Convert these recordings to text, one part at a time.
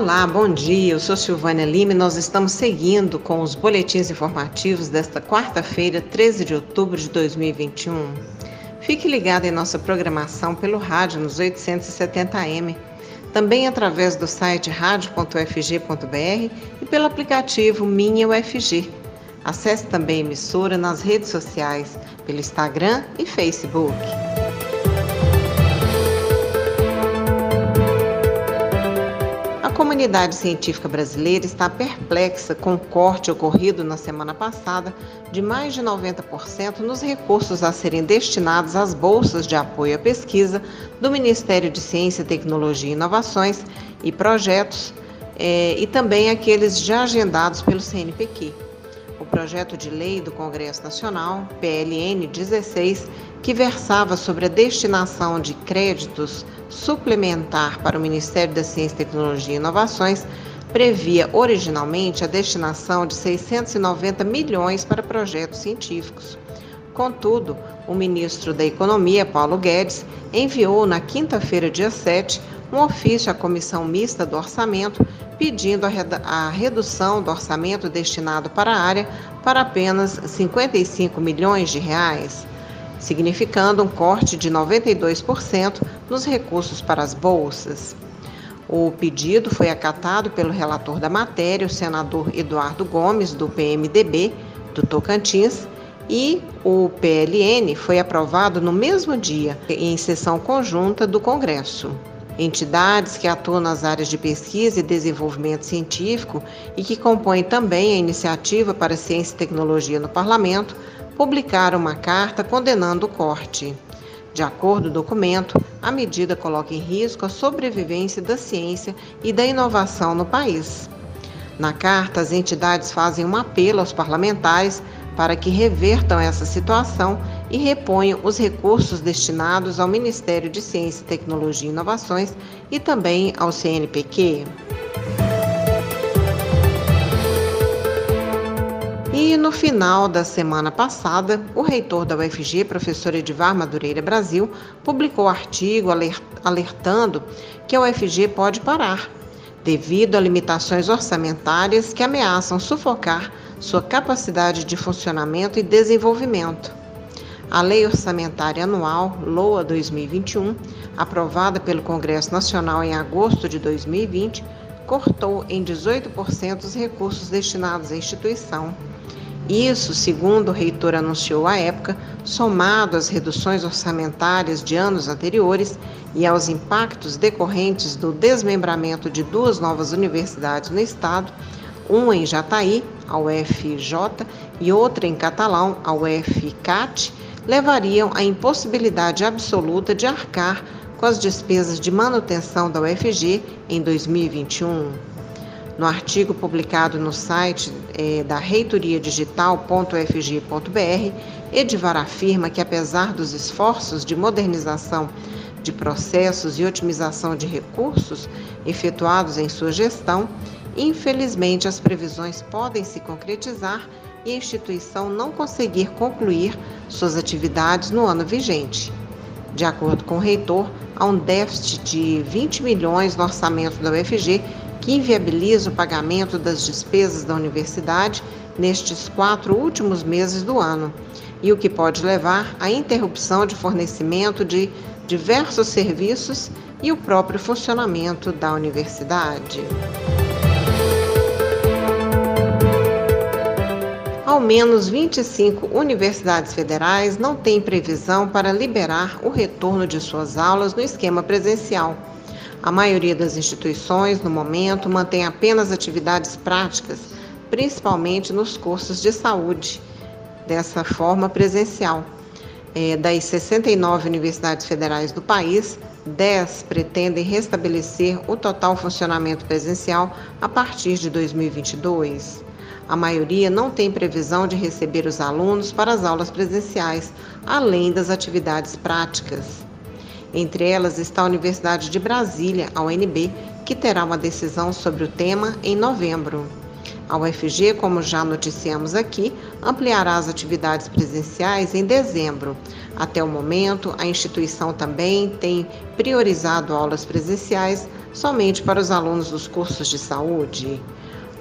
Olá, bom dia. Eu sou Silvânia Lima e nós estamos seguindo com os boletins informativos desta quarta-feira, 13 de outubro de 2021. Fique ligado em nossa programação pelo rádio nos 870m, também através do site radio.ufg.br e pelo aplicativo Minha UFG. Acesse também a emissora nas redes sociais, pelo Instagram e Facebook. Comunidade científica brasileira está perplexa com o corte ocorrido na semana passada de mais de 90% nos recursos a serem destinados às bolsas de apoio à pesquisa do Ministério de Ciência, Tecnologia e Inovações e projetos, eh, e também aqueles já agendados pelo CNPq o projeto de lei do Congresso Nacional, PLN 16, que versava sobre a destinação de créditos suplementar para o Ministério da Ciência, Tecnologia e Inovações, previa originalmente a destinação de 690 milhões para projetos científicos. Contudo, o ministro da Economia, Paulo Guedes, enviou na quinta-feira, dia 7, um ofício à Comissão Mista do Orçamento pedindo a redução do orçamento destinado para a área para apenas 55 milhões de reais, significando um corte de 92% nos recursos para as bolsas. O pedido foi acatado pelo relator da matéria, o senador Eduardo Gomes, do PMDB, do Tocantins, e o PLN foi aprovado no mesmo dia, em sessão conjunta do Congresso entidades que atuam nas áreas de pesquisa e desenvolvimento científico e que compõem também a Iniciativa para Ciência e Tecnologia no Parlamento, publicaram uma carta condenando o corte. De acordo com o documento, a medida coloca em risco a sobrevivência da ciência e da inovação no país. Na carta, as entidades fazem um apelo aos parlamentares para que revertam essa situação e reponham os recursos destinados ao Ministério de Ciência, Tecnologia e Inovações e também ao CNPq. E no final da semana passada, o reitor da UFG, professor Edivar Madureira Brasil, publicou artigo alertando que a UFG pode parar, devido a limitações orçamentárias que ameaçam sufocar sua capacidade de funcionamento e desenvolvimento. A Lei Orçamentária Anual, LOA 2021, aprovada pelo Congresso Nacional em agosto de 2020, cortou em 18% os recursos destinados à instituição. Isso, segundo o reitor anunciou à época, somado às reduções orçamentárias de anos anteriores e aos impactos decorrentes do desmembramento de duas novas universidades no estado, uma em Jataí, a UFJ, e outra em Catalão, a UFCAT, levariam à impossibilidade absoluta de arcar com as despesas de manutenção da UFG em 2021. No artigo publicado no site é, da reitoria digital.ufg.br, Edivar afirma que, apesar dos esforços de modernização de processos e otimização de recursos efetuados em sua gestão, Infelizmente, as previsões podem se concretizar e a instituição não conseguir concluir suas atividades no ano vigente. De acordo com o reitor, há um déficit de 20 milhões no orçamento da UFG que inviabiliza o pagamento das despesas da universidade nestes quatro últimos meses do ano, e o que pode levar à interrupção de fornecimento de diversos serviços e o próprio funcionamento da universidade. Ao menos 25 universidades federais não têm previsão para liberar o retorno de suas aulas no esquema presencial. A maioria das instituições, no momento, mantém apenas atividades práticas, principalmente nos cursos de saúde, dessa forma presencial. É, das 69 universidades federais do país, 10 pretendem restabelecer o total funcionamento presencial a partir de 2022. A maioria não tem previsão de receber os alunos para as aulas presenciais, além das atividades práticas. Entre elas está a Universidade de Brasília, a UNB, que terá uma decisão sobre o tema em novembro. A UFG, como já noticiamos aqui, ampliará as atividades presenciais em dezembro. Até o momento, a instituição também tem priorizado aulas presenciais somente para os alunos dos cursos de saúde.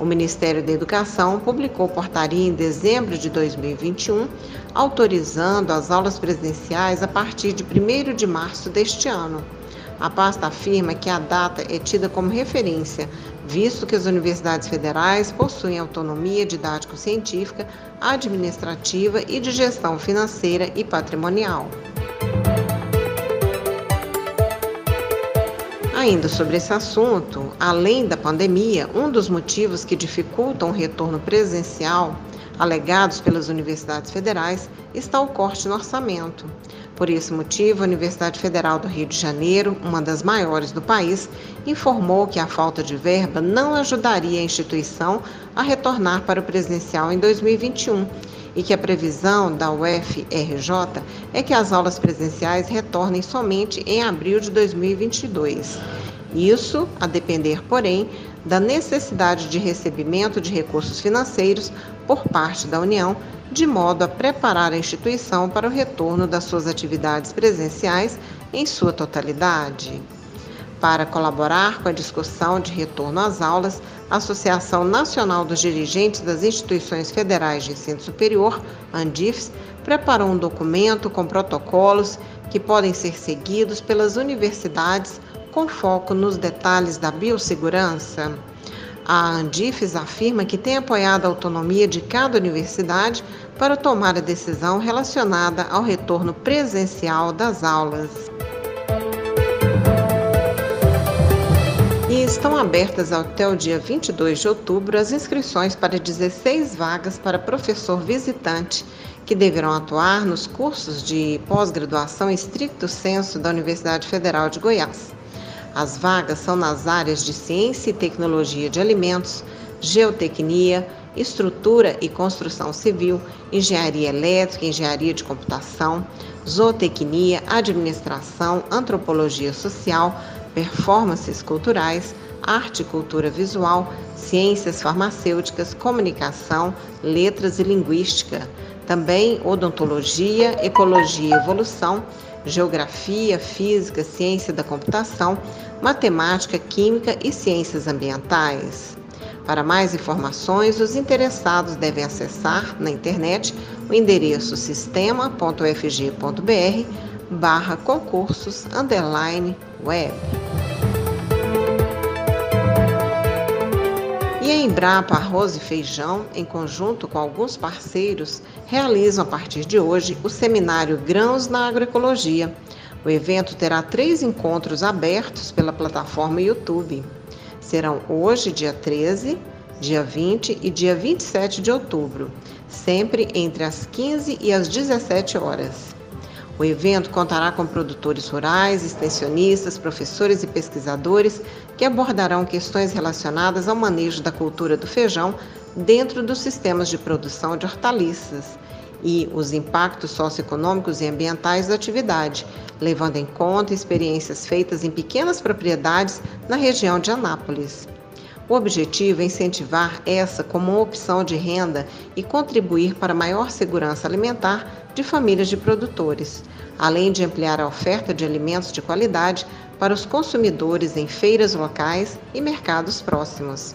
O Ministério da Educação publicou portaria em dezembro de 2021, autorizando as aulas presenciais a partir de 1 de março deste ano. A pasta afirma que a data é tida como referência, visto que as universidades federais possuem autonomia didático-científica, administrativa e de gestão financeira e patrimonial. Ainda sobre esse assunto, além da pandemia, um dos motivos que dificultam o retorno presencial, alegados pelas universidades federais, está o corte no orçamento. Por esse motivo, a Universidade Federal do Rio de Janeiro, uma das maiores do país, informou que a falta de verba não ajudaria a instituição a retornar para o presencial em 2021 e que a previsão da UFRJ é que as aulas presenciais retornem somente em abril de 2022. Isso a depender, porém, da necessidade de recebimento de recursos financeiros por parte da União, de modo a preparar a instituição para o retorno das suas atividades presenciais em sua totalidade. Para colaborar com a discussão de retorno às aulas, a Associação Nacional dos Dirigentes das Instituições Federais de Ensino Superior, ANDIFES, preparou um documento com protocolos que podem ser seguidos pelas universidades com foco nos detalhes da biossegurança. A Andifes afirma que tem apoiado a autonomia de cada universidade para tomar a decisão relacionada ao retorno presencial das aulas. E estão abertas até o dia 22 de outubro as inscrições para 16 vagas para professor visitante que deverão atuar nos cursos de pós-graduação estricto senso da Universidade Federal de Goiás. As vagas são nas áreas de ciência e tecnologia de alimentos, geotecnia, estrutura e construção civil, engenharia elétrica, engenharia de computação, zootecnia, administração, antropologia social, performances culturais, arte e cultura visual, ciências farmacêuticas, comunicação, letras e linguística. Também odontologia, ecologia e evolução, geografia, física, ciência da computação, matemática, química e ciências ambientais. Para mais informações, os interessados devem acessar na internet o endereço sistema.fg.br barra concursos underline web. E a Embrapa Arroz e Feijão, em conjunto com alguns parceiros, realizam a partir de hoje o seminário Grãos na Agroecologia. O evento terá três encontros abertos pela plataforma YouTube. Serão hoje, dia 13, dia 20 e dia 27 de outubro, sempre entre as 15 e as 17 horas. O evento contará com produtores rurais, extensionistas, professores e pesquisadores que abordarão questões relacionadas ao manejo da cultura do feijão dentro dos sistemas de produção de hortaliças e os impactos socioeconômicos e ambientais da atividade, levando em conta experiências feitas em pequenas propriedades na região de Anápolis. O objetivo é incentivar essa como uma opção de renda e contribuir para maior segurança alimentar de famílias de produtores, além de ampliar a oferta de alimentos de qualidade para os consumidores em feiras locais e mercados próximos.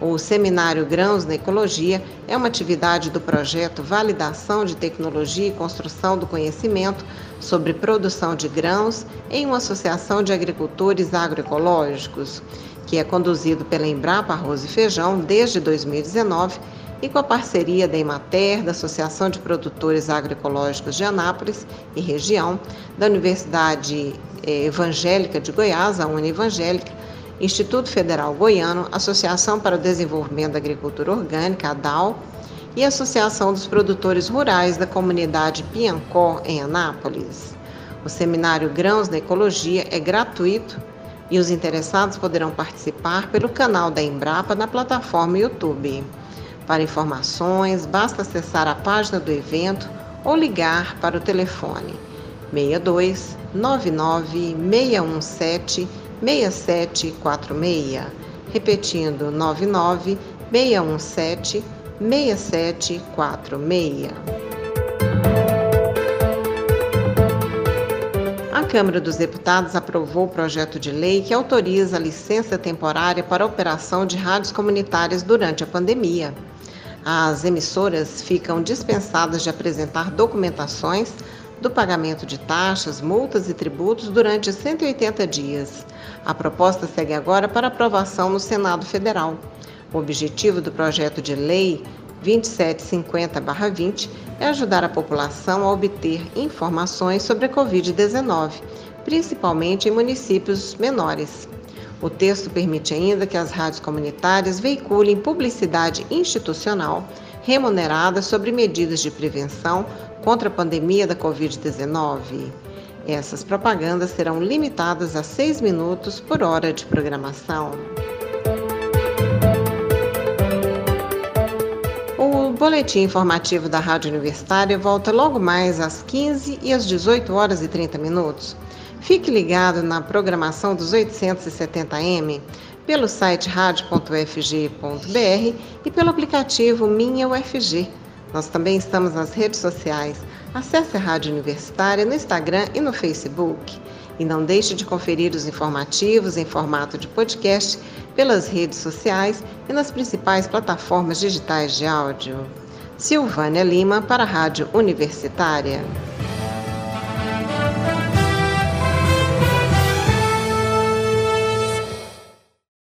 O Seminário Grãos na Ecologia é uma atividade do projeto Validação de Tecnologia e Construção do Conhecimento sobre Produção de Grãos em uma associação de agricultores agroecológicos que é conduzido pela Embrapa Arroz e Feijão desde 2019 e com a parceria da Emater, da Associação de Produtores Agroecológicos de Anápolis e região, da Universidade eh, Evangélica de Goiás, a Evangélica, Instituto Federal Goiano, Associação para o Desenvolvimento da Agricultura Orgânica, ADAL, e Associação dos Produtores Rurais da Comunidade Piancó, em Anápolis. O seminário Grãos da Ecologia é gratuito e os interessados poderão participar pelo canal da Embrapa na plataforma YouTube. Para informações, basta acessar a página do evento ou ligar para o telefone 62 99 617 6746. Repetindo, 99 617 6746. Câmara dos Deputados aprovou o projeto de lei que autoriza a licença temporária para a operação de rádios comunitárias durante a pandemia. As emissoras ficam dispensadas de apresentar documentações do pagamento de taxas, multas e tributos durante 180 dias. A proposta segue agora para aprovação no Senado Federal. O objetivo do projeto de lei 2750-20 é ajudar a população a obter informações sobre a Covid-19, principalmente em municípios menores. O texto permite ainda que as rádios comunitárias veiculem publicidade institucional remunerada sobre medidas de prevenção contra a pandemia da Covid-19. Essas propagandas serão limitadas a seis minutos por hora de programação. O boletim informativo da Rádio Universitária volta logo mais às 15 e às 18 horas e 30 minutos. Fique ligado na programação dos 870M pelo site radio.ufg.br e pelo aplicativo Minha UFG. Nós também estamos nas redes sociais. Acesse a Rádio Universitária no Instagram e no Facebook. E não deixe de conferir os informativos em formato de podcast pelas redes sociais e nas principais plataformas digitais de áudio. Silvânia Lima para a Rádio Universitária.